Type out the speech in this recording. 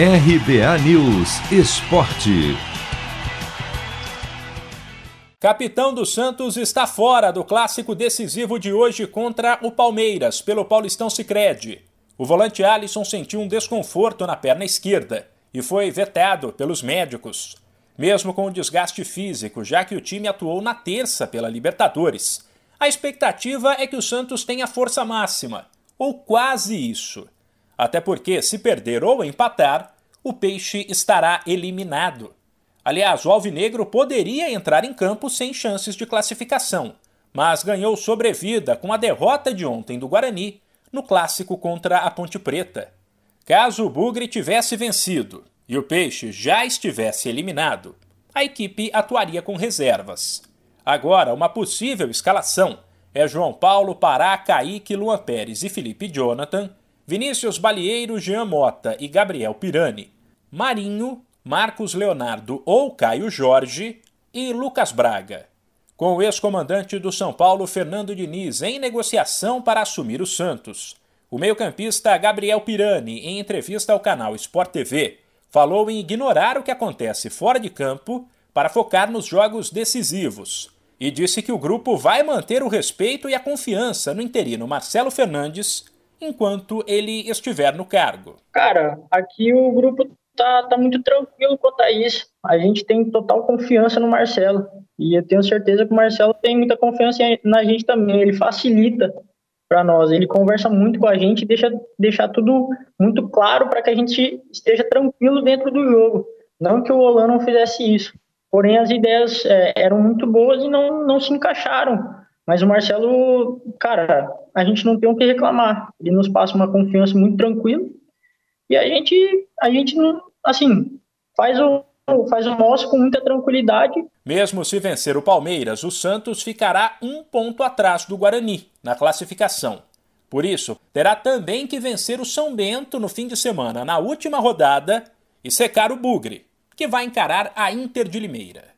RBA News Esporte. Capitão do Santos está fora do clássico decisivo de hoje contra o Palmeiras, pelo Paulistão Sicredi. O volante Alisson sentiu um desconforto na perna esquerda e foi vetado pelos médicos. Mesmo com o desgaste físico, já que o time atuou na terça pela Libertadores, a expectativa é que o Santos tenha força máxima, ou quase isso. Até porque, se perder ou empatar, o Peixe estará eliminado. Aliás, o Alvinegro poderia entrar em campo sem chances de classificação, mas ganhou sobrevida com a derrota de ontem do Guarani no clássico contra a Ponte Preta. Caso o Bugre tivesse vencido e o Peixe já estivesse eliminado, a equipe atuaria com reservas. Agora, uma possível escalação é João Paulo, Pará, Kaique, Luan Pérez e Felipe Jonathan, Vinícius Balieiro, Jean Mota e Gabriel Pirani, Marinho, Marcos Leonardo ou Caio Jorge e Lucas Braga. Com o ex-comandante do São Paulo, Fernando Diniz, em negociação para assumir o Santos, o meio-campista Gabriel Pirani, em entrevista ao canal Sport TV, falou em ignorar o que acontece fora de campo para focar nos jogos decisivos e disse que o grupo vai manter o respeito e a confiança no interino Marcelo Fernandes enquanto ele estiver no cargo. Cara, aqui o grupo tá, tá muito tranquilo quanto a isso. A gente tem total confiança no Marcelo. E eu tenho certeza que o Marcelo tem muita confiança na gente também. Ele facilita para nós. Ele conversa muito com a gente e deixa tudo muito claro para que a gente esteja tranquilo dentro do jogo. Não que o Olan não fizesse isso. Porém, as ideias é, eram muito boas e não, não se encaixaram. Mas o Marcelo, cara, a gente não tem o que reclamar. Ele nos passa uma confiança muito tranquila. E a gente, a gente não, assim, faz o, faz o nosso com muita tranquilidade. Mesmo se vencer o Palmeiras, o Santos ficará um ponto atrás do Guarani na classificação. Por isso, terá também que vencer o São Bento no fim de semana, na última rodada, e secar o Bugre, que vai encarar a Inter de Limeira.